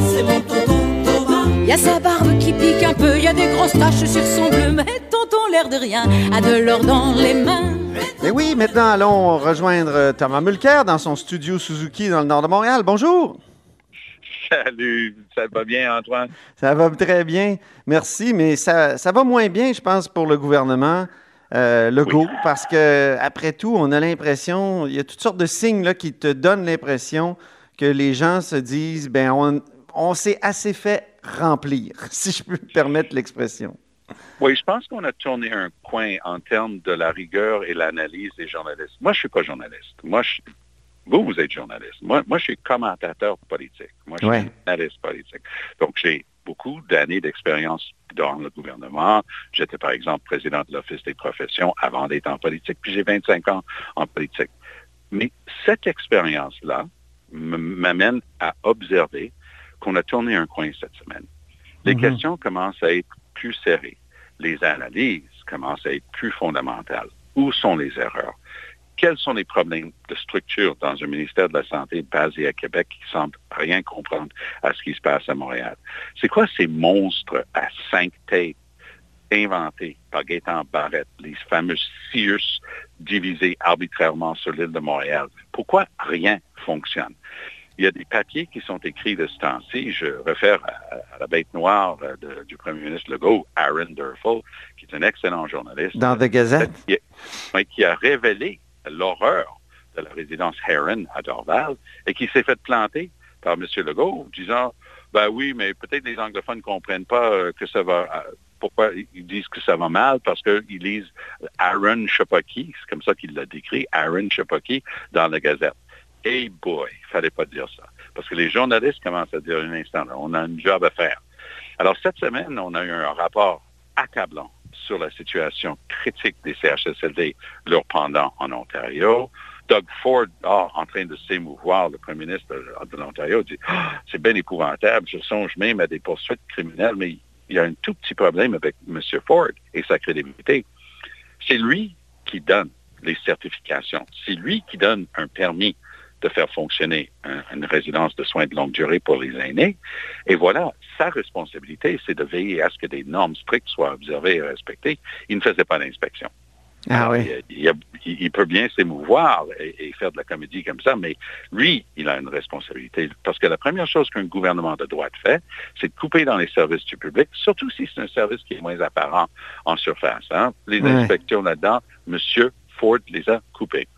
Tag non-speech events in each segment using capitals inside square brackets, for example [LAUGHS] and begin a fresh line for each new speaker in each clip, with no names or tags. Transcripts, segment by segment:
c'est mon tonton Thomas.
Y a sa barbe qui pique un peu, y a des grosses taches sur son bleu, mais tonton l'air de rien a de l'or dans les mains.
Et oui, maintenant allons rejoindre euh, Thomas Mulcair dans son studio Suzuki dans le nord de Montréal. Bonjour.
Salut, ça va bien Antoine?
Ça va très bien, merci, mais ça, ça va moins bien, je pense, pour le gouvernement. Euh, Legault, parce que après tout, on a l'impression, il y a toutes sortes de signes là, qui te donnent l'impression que les gens se disent, ben on, on s'est assez fait remplir, [LAUGHS] si je peux me permettre l'expression.
Oui, je pense qu'on a tourné un coin en termes de la rigueur et l'analyse des journalistes. Moi, je suis pas journaliste. Moi, je, vous, vous êtes journaliste. Moi, moi, je suis commentateur politique. Moi, je suis
Ouais.
analyste politique. Donc, j'ai beaucoup d'années d'expérience dans le gouvernement. J'étais, par exemple, président de l'Office des professions avant d'être en politique, puis j'ai 25 ans en politique. Mais cette expérience-là m'amène à observer qu'on a tourné un coin cette semaine. Les
Mhm.
questions commencent à être plus serrées. Les analyses commencent à être plus fondamentales. Où sont les erreurs? Quels sont les problèmes de structure dans un ministère de la Santé basé à Québec qui semble rien comprendre à ce qui se passe à Montréal? C'est quoi ces monstres à cinq têtes inventés par Gaétan Barrette, les fameux Sears divisés arbitrairement sur l'île de Montréal? Pourquoi rien fonctionne? Il y a des papiers qui sont écrits de ce temps-ci. Je réfère à, à la bête noire euh, de- du premier ministre Legault, Aaron Durfel, qui est un excellent journaliste.
Dans The Gazette?
Qui, oui, qui a révélé l'horreur de la résidence Heron à Dorval et qui s'est fait planter par M. Legault, disant, ben oui, mais peut-être les anglophones ne comprennent pas euh, que ça va... euh, pourquoi ils disent que ça va mal? Parce qu'ils lisent Aaron Chapaki, c'est comme ça qu'il l'a décrit, Aaron Chapaki, dans la Gazette. Hey boy, il fallait pas dire ça. Parce que les journalistes commencent à dire un instant, là, on a un job à faire. Alors, cette semaine, on a eu un rapport accablant sur la situation critique des CHSLD, leur pendant en Ontario. Doug Ford, ah, en train de s'émouvoir, le premier ministre de, l'Ontario, dit Ah, c'est bien épouvantable, je songe même à des poursuites criminelles, mais il y a un tout petit problème avec M. Ford et sa crédibilité. C'est lui qui donne les certifications. C'est lui qui donne un permis de faire fonctionner un- une résidence de soins de longue durée pour les aînés. Et voilà, sa responsabilité, c'est de veiller à ce que des normes strictes soient observées et respectées. Il ne faisait pas d'inspection.
Ah oui.
il, peut bien s'émouvoir et, et faire de la comédie comme ça, mais lui, il a une responsabilité. Parce que la première chose qu'un gouvernement de droite fait, c'est de couper dans les services du public, surtout si c'est un service qui est moins apparent en surface. hein. Les
Ouais.
inspections là-dedans, Monsieur Les a coupées.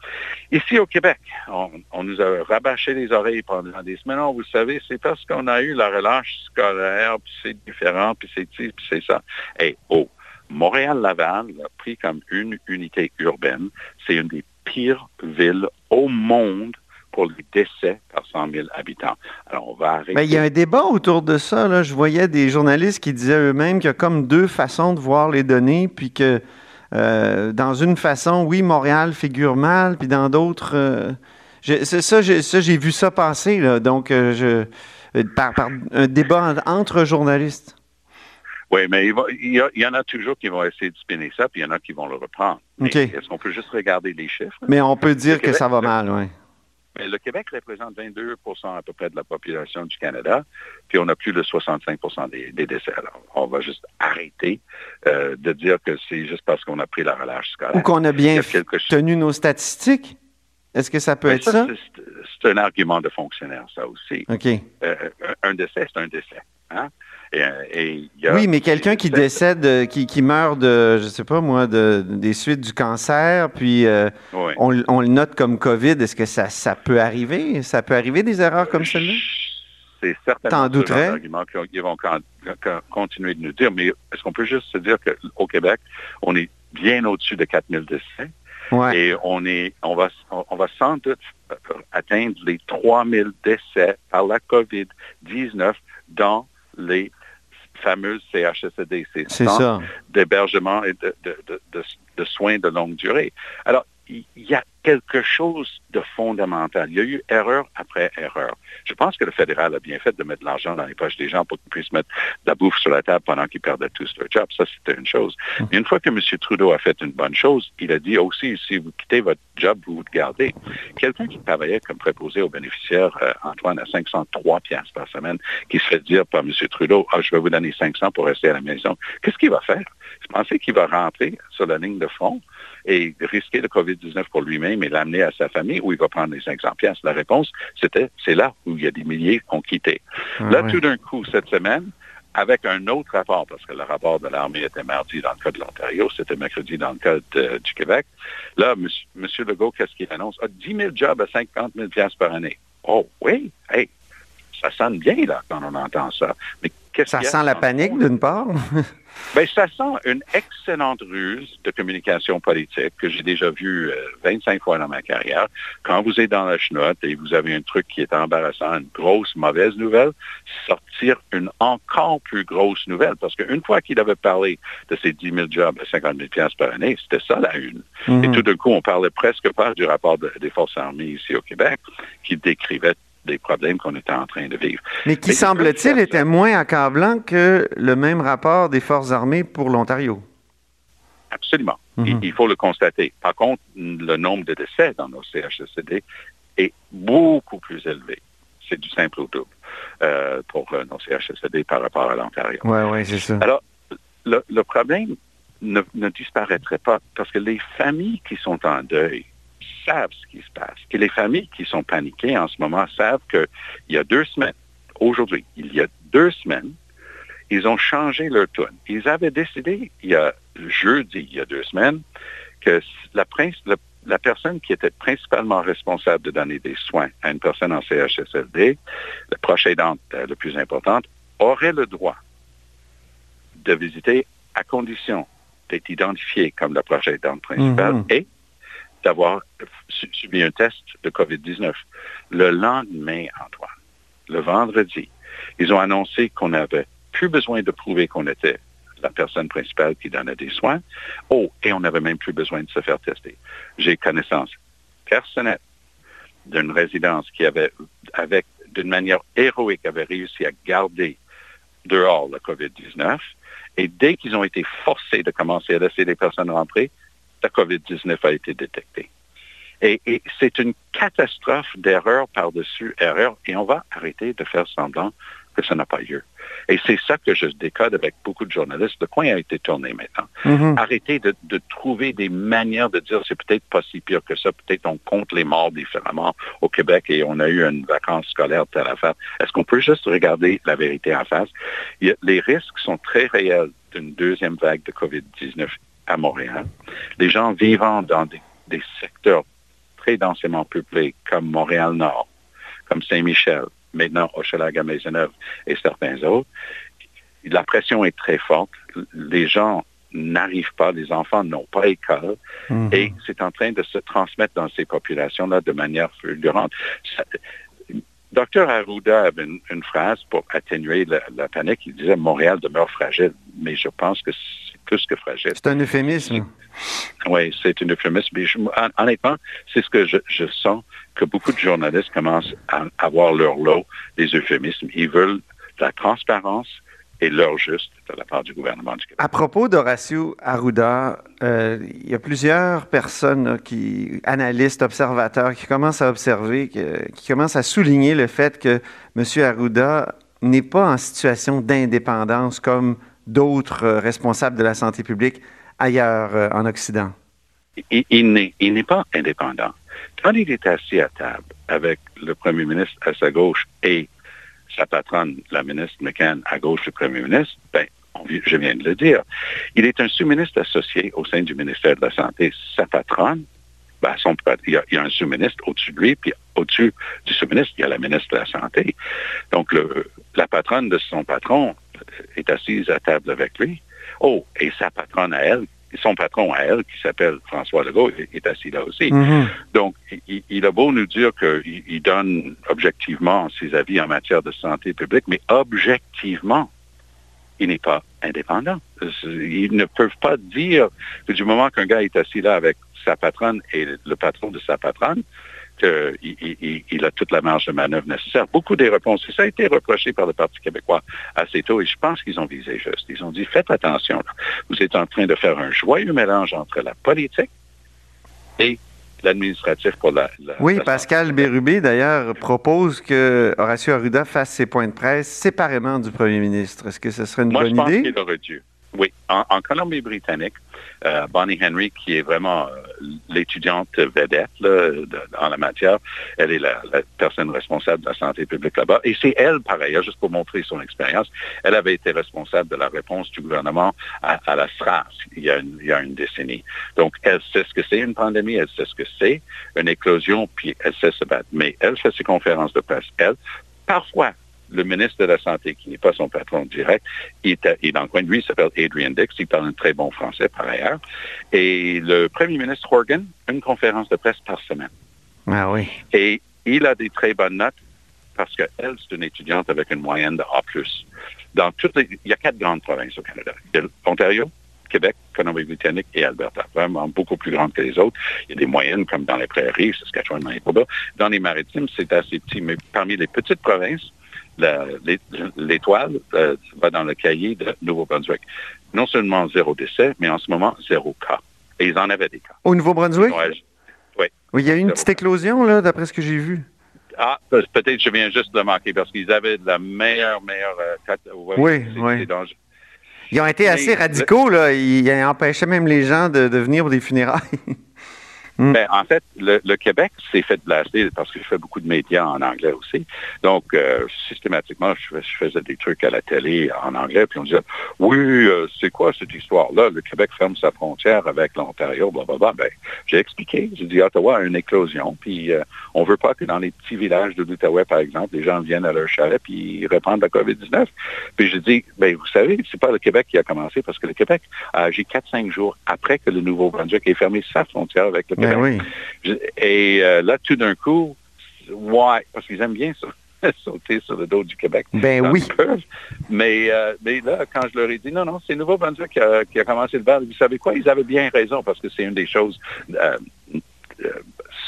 Ici au Québec, on, nous a rabâché les oreilles pendant des semaines. Vous savez, c'est parce qu'on a eu la relâche scolaire, puis c'est différent, puis c'est ci, puis c'est ça. Et oh, Montréal-Laval l'a pris comme une unité urbaine. C'est une des pires villes au monde pour les décès par 100 000 habitants. Alors, on va arrêter.
Ben, il y a un débat autour de ça. Je voyais des journalistes qui disaient eux-mêmes qu'il y a comme deux façons de voir les données, puis que euh, dans une façon, oui, Montréal figure mal, puis dans d'autres, euh, c'est ça, j'ai, vu ça passer. Là. Donc, euh, je, par, par un débat en- entre journalistes.
Oui, mais il, va- il y a- il y en a toujours qui vont essayer de spinner ça, puis il y en a qui vont le reprendre. Est-ce qu'on peut juste regarder les chiffres?
Mais on peut dire que
Québec,
ça va mal, oui.
Mais le Québec représente 22% à peu près de la population du Canada, puis on a plus de 65 des, des décès. Alors, on va juste arrêter euh, de dire que c'est juste parce qu'on a pris la relâche scolaire.
Ou qu'on a bien
a
tenu nos statistiques? Est-ce que ça peut
Mais
être ça?
c'est- C'est un argument de fonctionnaire, ça aussi.
OK.
Euh, un décès, c'est un décès. Hein? Et, euh, et il y a-
Oui, mais quelqu'un qui décède, euh, qui, qui meurt de, je sais pas moi, de, des suites du cancer, puis euh,
Oui.
on, on le note comme COVID, est-ce que ça, ça peut arriver? Ça peut arriver des erreurs comme celle-là?
C'est certainement ce genre d'argument qu'ils vont con- con- continuer de nous dire. Mais est-ce qu'on peut juste se dire qu'au Québec, on est bien au-dessus de 4000 décès? Et on, est, on, va, on va sans doute atteindre les 3000 décès par la COVID-19 dans les fameuses CHSLD, ces centres d'hébergement et de, de, soins de longue durée. Alors, il y a quelque chose de fondamental. Il y a eu erreur après erreur. Je pense que le fédéral a bien fait de mettre de l'argent dans les poches des gens pour qu'ils puissent mettre de la bouffe sur la table pendant qu'ils perdaient tous leur job. Ça, c'était une chose. Hum. Mais une fois que M. Trudeau a fait une bonne chose, il a dit aussi, si vous quittez votre job, vous vous gardez. Quelqu'un qui travaillait comme préposé aux bénéficiaires, euh, Antoine, à 503 piastres par semaine, qui se fait dire par M. Trudeau, ah, je vais vous donner 500 pour rester à la maison. Qu'est-ce qu'il va faire? Je pensais qu'il va rentrer sur la ligne de front et risquer le COVID-19 pour lui-même et l'amener à sa famille ou il va prendre les 500 pièces. La réponse, c'était, c'est là où il y a des milliers qui ont quitté. Ah là, tout d'un coup, cette semaine, avec un autre rapport, parce que le rapport de l'armée était mardi dans le cas de l'Ontario, c'était mercredi dans le cas du Québec. Là, M. Legault, qu'est-ce qu'il annonce? Ah, 10 000 jobs à 50 000 par année. Oh oui, hey, ça sonne bien là quand on entend ça.
Mais qu'est-ce Ça sent la panique d'une part. [LAUGHS]
Bien, ça sent une excellente ruse de communication politique que j'ai déjà vue 25 euh, fois dans ma carrière. Quand vous êtes dans la chenotte et vous avez un truc qui est embarrassant, une grosse mauvaise nouvelle, sortir une encore plus grosse nouvelle. Parce qu'une fois qu'il avait parlé de ces 10 000 jobs à 50 000 par année, c'était ça la une. Mhm. Et tout d'un coup, on parlait presque pas du rapport des forces armées ici au Québec qui décrivait des problèmes qu'on était en train de vivre.
Mais qui, semble-t-il, était moins accablant que le même rapport des Forces armées pour l'Ontario?
Absolument. Mhm. il, faut le constater. Par contre, le nombre de décès dans nos CHSCD est beaucoup plus élevé. C'est du simple au double euh, pour euh, nos CHSCD par rapport à l'Ontario.
Oui, oui, c'est ça.
Alors, le, problème ne, disparaîtrait pas parce que les familles qui sont en deuil savent ce qui se passe. Et les familles qui sont paniquées en ce moment savent qu'il y a deux semaines, aujourd'hui, il y a deux semaines, ils ont changé leur tune. Ils avaient décidé, il y a jeudi, il y a deux semaines, que la, la personne qui était principalement responsable de donner des soins à une personne en CHSLD, la proche aidante euh, la plus importante, aurait le droit de visiter à condition d'être identifiée comme la proche aidante principale mm-hmm. et d'avoir subi un test de COVID-19. Le lendemain, Antoine, le vendredi, ils ont annoncé qu'on n'avait plus besoin de prouver qu'on était la personne principale qui donnait des soins. Oh, et on n'avait même plus besoin de se faire tester. J'ai connaissance personnelle d'une résidence qui avait, avec, d'une manière héroïque, avait réussi à garder dehors le COVID-19. Et dès qu'ils ont été forcés de commencer à laisser les personnes rentrer, la COVID-19 a été détectée. Et, c'est une catastrophe d'erreur par-dessus erreur et on va arrêter de faire semblant que ça n'a pas lieu. Et c'est ça que je décode avec beaucoup de journalistes. Le coin a été tourné maintenant. Mm-hmm. Arrêtez de, trouver des manières de dire c'est peut-être pas si pire que ça. Peut-être on compte les morts différemment au Québec et on a eu une vacance scolaire telle affaire. Est-ce qu'on peut juste regarder la vérité en face? les risques sont très réels d'une deuxième vague de COVID-19 à Montréal. Les gens vivant dans des, secteurs très densément peuplés comme Montréal-Nord, comme Saint-Michel, maintenant Hochelaga-Maisonneuve et certains autres, la pression est très forte. Les gens n'arrivent pas, les enfants n'ont pas école, mhm. et c'est en train de se transmettre dans ces populations-là de manière fulgurante. Docteur Arruda avait une, phrase pour atténuer la, panique. Il disait Montréal demeure fragile, mais je pense que plus que fragile.
C'est un euphémisme.
Oui, c'est un euphémisme. Mais honnêtement, c'est ce que je, sens que beaucoup de journalistes commencent à avoir leur lot des euphémismes. Ils veulent la transparence et l'heure juste de la part du gouvernement du Québec.
À propos d'Horacio Arruda, euh, il y a plusieurs personnes, qui, analystes, observateurs, qui commencent à observer, qui commencent à souligner le fait que M. Arruda n'est pas en situation d'indépendance comme d'autres euh, responsables de la santé publique ailleurs euh, en Occident?
Il, n'est pas indépendant. Quand il est assis à table avec le premier ministre à sa gauche et sa patronne, la ministre McCann, à gauche du premier ministre, ben, je viens de le dire, il est un sous-ministre associé au sein du ministère de la Santé. Sa patronne, ben, il, y a, un sous-ministre au-dessus de lui, puis au-dessus du sous-ministre, il y a la ministre de la Santé. Donc, la patronne de son patron est assise à table avec lui. Oh, et sa patronne à elle, son patron à elle, qui s'appelle François Legault, est, assis là aussi. Mm-hmm. Donc, il, a beau nous dire qu'il donne objectivement ses avis en matière de santé publique, mais objectivement, il n'est pas indépendant. Ils ne peuvent pas dire que du moment qu'un gars est assis là avec sa patronne et le patron de sa patronne, qu'il a toute la marge de manœuvre nécessaire. Beaucoup des réponses, et ça a été reproché par le Parti québécois assez tôt, et je pense qu'ils ont visé juste. Ils ont dit, faites attention, vous êtes en train de faire un joyeux mélange entre la politique et l'administratif pour la,
Oui, Pascal Bérubé, d'ailleurs, propose que Horacio Arruda fasse ses points de presse séparément du premier ministre. Est-ce que ce serait une bonne idée?
Moi, je pense qu'il aurait dû. Oui. en Colombie-Britannique, euh, Bonnie Henry, qui est vraiment euh, l'étudiante vedette en la matière. Elle est la, personne responsable de la santé publique là-bas. Et c'est elle, par ailleurs, juste pour montrer son expérience, elle avait été responsable de la réponse du gouvernement à, la SRAS il y a une décennie. Donc, elle sait ce que c'est une pandémie, elle sait ce que c'est une éclosion, puis elle sait se battre. Mais elle fait ses conférences de presse. Elle, parfois, le ministre de la Santé, qui n'est pas son patron direct, il est, dans le coin de lui, il s'appelle Adrian Dix, il parle un très bon français par ailleurs. Et le premier ministre Horgan, une conférence de presse par semaine.
Ah oui.
Et il a des très bonnes notes parce qu'elle, c'est une étudiante avec une moyenne de A+. Dans toutes il y a quatre grandes provinces au Canada. Il y a l'Ontario, Québec, Colombie-Britannique et Alberta, vraiment beaucoup plus grandes que les autres. Il y a des moyennes comme dans les prairies, Saskatchewan, Manitoba. Dans les maritimes, c'est assez petit, mais parmi les petites provinces, l'étoile euh, va dans le cahier de Nouveau-Brunswick. Non seulement zéro décès, mais en ce moment, zéro cas. Et ils en avaient des cas.
Au Nouveau-Brunswick?
oui.
Oui, il y a eu une petite éclosion, là, d'après ce que j'ai vu.
Ah, peut-être je viens juste de le manquer parce qu'ils avaient de la meilleure, meilleure...
Euh, oui, oui. Ils ont été assez radicaux, là. Ils empêchaient même les gens de, de venir pour des funérailles. [LAUGHS]
Mm. Ben, en fait, le, Québec s'est fait blaster parce que je fais beaucoup de médias en anglais aussi. Donc, euh, systématiquement, je, faisais des trucs à la télé en anglais, puis on disait, oui, euh, c'est quoi cette histoire-là? Le Québec ferme sa frontière avec l'Ontario, blablabla. Ben, j'ai expliqué. J'ai dit, Ottawa a une éclosion, puis euh, on veut pas que dans les petits villages de l'Outaouais, par exemple, les gens viennent à leur chalet puis ils répandent la COVID-19. Puis j'ai dit, ben, vous savez, c'est pas le Québec qui a commencé parce que le Québec a agi 4-5 jours après que le Nouveau-Brunswick ait fermé sa frontière avec le Québec.
Ben
et euh, là, tout d'un coup, ouais, parce qu'ils aiment bien ça. [LAUGHS] sauter sur le dos du Québec.
Ben oui.
Mais, euh, mais là, quand je leur ai dit, non, non, c'est Nouveau-Brunswick qui a, commencé le bal, vous savez quoi, ils avaient bien raison parce que c'est une des choses, euh,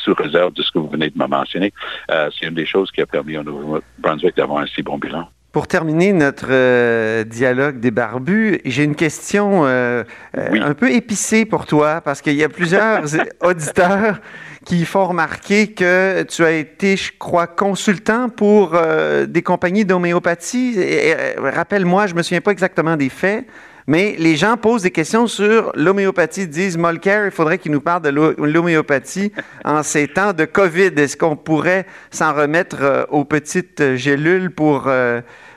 sous réserve de ce que vous venez de me mentionner, c'est une des choses qui a permis au Nouveau-Brunswick d'avoir un si bon bilan.
Pour terminer notre dialogue des barbus, j'ai une question un peu épicée pour toi parce qu'il y a plusieurs [LAUGHS] auditeurs qui font remarquer que tu as été, je crois, consultant pour euh, des compagnies d'homéopathie. Euh, rappelle-moi, je me souviens pas exactement des faits, mais les gens posent des questions sur l'homéopathie. disent, Molker, il faudrait qu'il nous parle de l'homéopathie [LAUGHS] en ces temps de COVID. Est-ce qu'on pourrait s'en remettre euh, aux petites gélules pour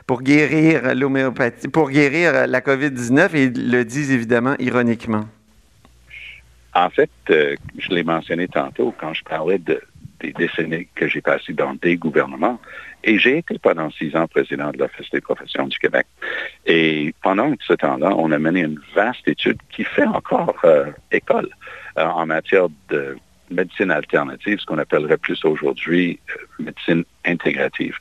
pour guérir l'homéopathie, pour guérir la COVID-19 et le disent évidemment ironiquement.
En fait, euh, je l'ai mentionné tantôt quand je parlais de, des décennies que j'ai passées dans des gouvernements. Et j'ai été pendant six ans président de l'Office des professions du Québec. Et pendant ce temps-là, on a mené une vaste étude qui fait encore euh, école euh, en matière de médecine alternative, ce qu'on appellerait plus aujourd'hui médecine intégrative.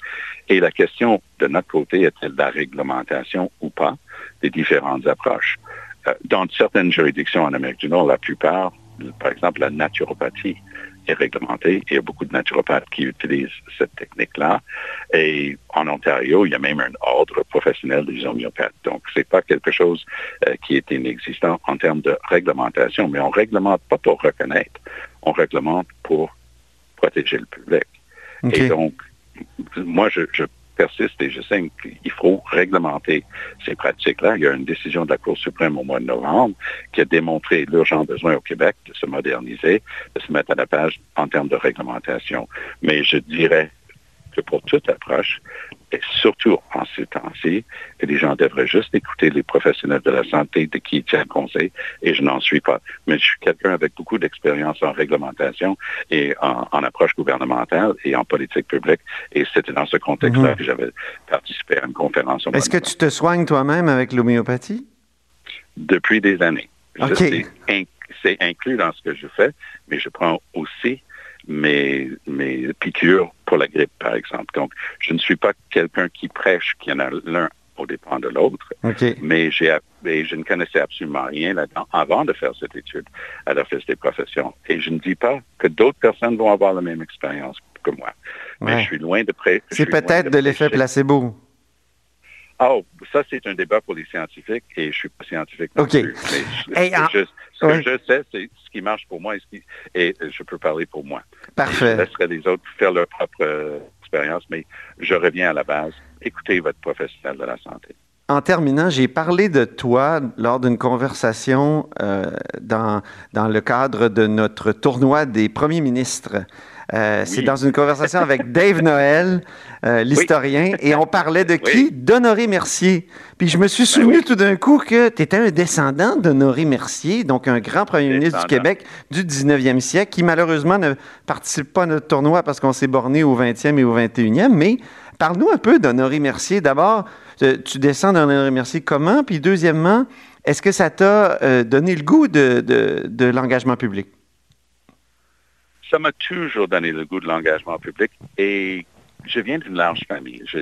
Et la question de notre côté est-elle la réglementation ou pas des différentes approches? Euh, dans certaines juridictions en Amérique du Nord, la plupart, par exemple, la naturopathie est réglementée. Il y a beaucoup de naturopathes qui utilisent cette technique-là. Et en Ontario, il y a même un ordre professionnel des homéopathes. Donc, c'est pas quelque chose euh, qui est inexistant en termes de réglementation, mais on réglemente pas pour reconnaître. On réglemente pour protéger le public. Et donc, moi, je, je persiste et je sais qu'il faut réglementer ces pratiques-là. Il y a une décision de la Cour suprême au mois de novembre qui a démontré l'urgent besoin au Québec de se moderniser, de se mettre à la page en termes de réglementation. Mais je dirais que pour toute approche, surtout en ces temps-ci, les gens devraient juste écouter les professionnels de la santé de qui ils tiennent conseil, et je n'en suis pas. Mais je suis quelqu'un avec beaucoup d'expérience en réglementation et en, approche gouvernementale et en politique publique, et c'était dans ce contexte-là mhm. que j'avais participé à une conférence.
Est-ce que tu te soignes toi-même avec l'homéopathie?
Depuis des années. C'est inclus dans ce que je fais, mais je prends aussi mes, mes piqûres pour la grippe, par exemple. Donc, je ne suis pas quelqu'un qui prêche qu'il y en a l'un au dépend de l'autre, mais j'ai je ne connaissais absolument rien là-dedans avant de faire cette étude à l'Office des professions. Et je ne dis pas que d'autres personnes vont avoir la même expérience que moi. Mais
Ouais.
je suis loin de près.
C'est peut-être de l'effet placebo.
Oh, ça, c'est un débat pour les scientifiques et je suis pas scientifique non
OK.
plus. Mais je-
Hey, en-
je- ce que je sais, c'est ce qui marche pour moi et, ce qui- et je peux parler pour moi. Je
Parfait.
laisserai les autres faire leur propre euh, expérience, mais je reviens à la base. Écoutez votre professionnel de la santé.
En terminant, j'ai parlé de toi lors d'une conversation euh, dans, dans le cadre de notre tournoi des premiers ministres. Euh, C'est dans une conversation avec [LAUGHS] Dave Noël, euh, l'historien, et on parlait de qui?
Oui.
D'Honoré Mercier. Puis je me suis souvenu
oui.
tout d'un coup que tu étais un descendant d'Honoré Mercier, donc un grand premier ministre du. Québec du 19e siècle, qui malheureusement ne participe pas à notre tournoi parce qu'on s'est borné au 20e et au 21e, mais parle-nous un peu d'Honoré Mercier. D'abord, euh, tu descends d'Honoré Mercier comment? Puis deuxièmement, est-ce que ça t'a donné le goût de, de- de l'engagement public?
Ça m'a toujours donné le goût de l'engagement public et je viens d'une large famille. Je,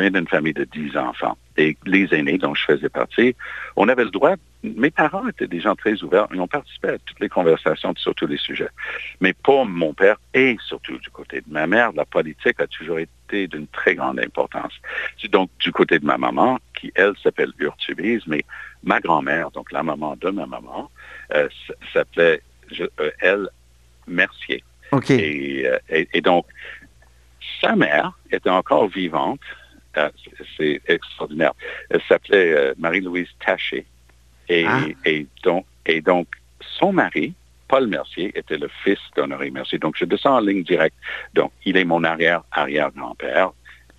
viens d'une famille de 10 enfants. Et les aînés dont je faisais partie, on avait le droit, mes parents étaient des gens très ouverts, ils ont participé à toutes les conversations sur tous les sujets. Mais pour mon père et surtout du côté de ma mère, la politique a toujours été d'une très grande importance. Donc du côté de ma maman, qui elle s'appelle Urtubise, mais ma grand-mère, donc la maman de ma maman, euh, s'appelait, euh, elle, Mercier.
OK.
Et, euh, et- et donc, sa mère était encore vivante. Euh, c'est- extraordinaire. Elle s'appelait euh, Marie-Louise Taché. Et,
Ah.
et, donc, et donc, son mari, Paul Mercier, était le fils d'Honoré Mercier. Donc, je descends en ligne directe. Donc, il est mon arrière-arrière-grand-père.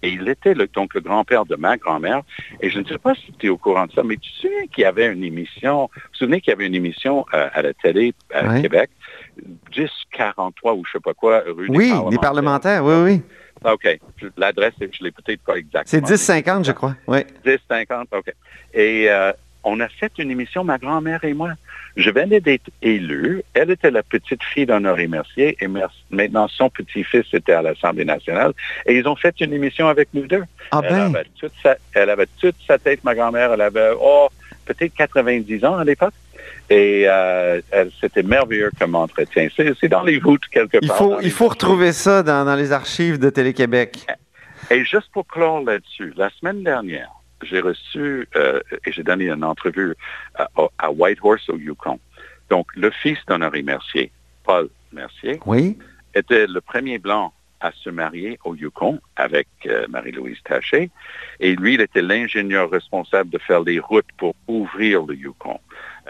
Et il était le- donc le grand-père de ma grand-mère. Et je ne sais pas si tu es au courant de ça, mais tu te souviens qu'il y avait une émission, vous vous souvenez qu'il y avait une émission euh, à la télé à. Québec, 1043 ou je sais pas quoi, rue
Oui,
des
parlementaires, oui, oui.
OK. Je- L'adresse, je l'ai peut-être pas exactement.
C'est 10-50, je crois. Oui.
10-50, OK. Et euh, on a fait une émission, ma grand-mère et moi. Je venais d'être élu. Elle était la petite fille d'Honoré Mercier et maintenant son petit-fils était à l'Assemblée nationale. Et ils ont fait une émission avec nous deux.
Ah
Elle,
ben,
avait toute sa, elle avait toute sa tête, ma grand-mère. Elle avait, oh, peut-être 90 ans à l'époque. Et euh, elle- c'était merveilleux comme entretien. C'est dans les voûtes quelque
il
part.
faut, il faut retrouver ça dans, dans les archives de Télé-Québec.
Et juste pour clore là-dessus, la semaine dernière, j'ai reçu euh, et j'ai donné une entrevue à, à Whitehorse au Yukon. Donc, le fils d'Honoré Mercier, Paul Mercier,
Oui.
était le premier blanc à se marier au Yukon avec euh, Marie-Louise Taché. Et lui, il était l'ingénieur responsable de faire les routes pour ouvrir le Yukon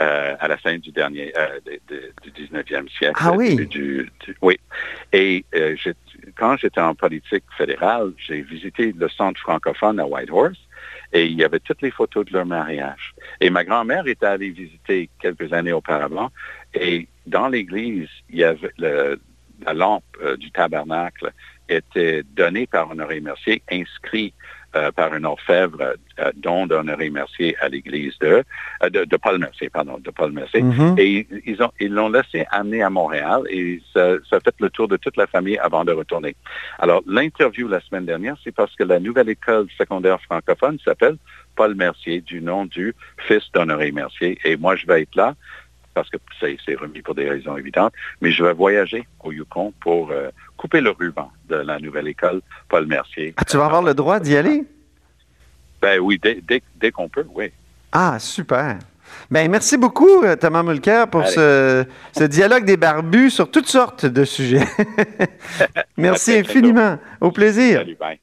euh, à la fin du dernier, euh, de- de- du 19e siècle.
Ah oui.
Du- du- du- oui. Et quand j'étais en politique fédérale, j'ai visité le centre francophone à Whitehorse et il y avait toutes les photos de leur mariage. Et ma grand-mère était allée visiter quelques années auparavant et dans l'église, y avait la lampe euh, du tabernacle était donnée par Honoré Mercier, inscrit euh, par un orfèvre, euh, don d'Honoré Mercier à l'église de, euh, de, de Paul Mercier, pardon, de Paul Mercier.
Mhm.
Et ils- ils ont ils l'ont laissé amener à Montréal et ça, ça a fait le tour de toute la famille avant de retourner. Alors, l'interview la semaine dernière, c'est parce que la nouvelle école secondaire francophone s'appelle Paul Mercier, du nom du fils d'Honoré Mercier. Et moi, je vais être là parce que c'est remis pour des raisons évidentes, mais je vais voyager au Yukon pour euh, couper le ruban de la nouvelle école Paul Mercier.
Ah, tu vas avoir le droit d'y aller?
Ben oui, dès, dès, dès qu'on peut, oui.
Ah, super. Ben, merci beaucoup, euh, Thomas Mulcair, pour ce, ce dialogue des barbus sur toutes sortes de sujets. [LAUGHS] merci infiniment. Au plaisir.
Salut, bye.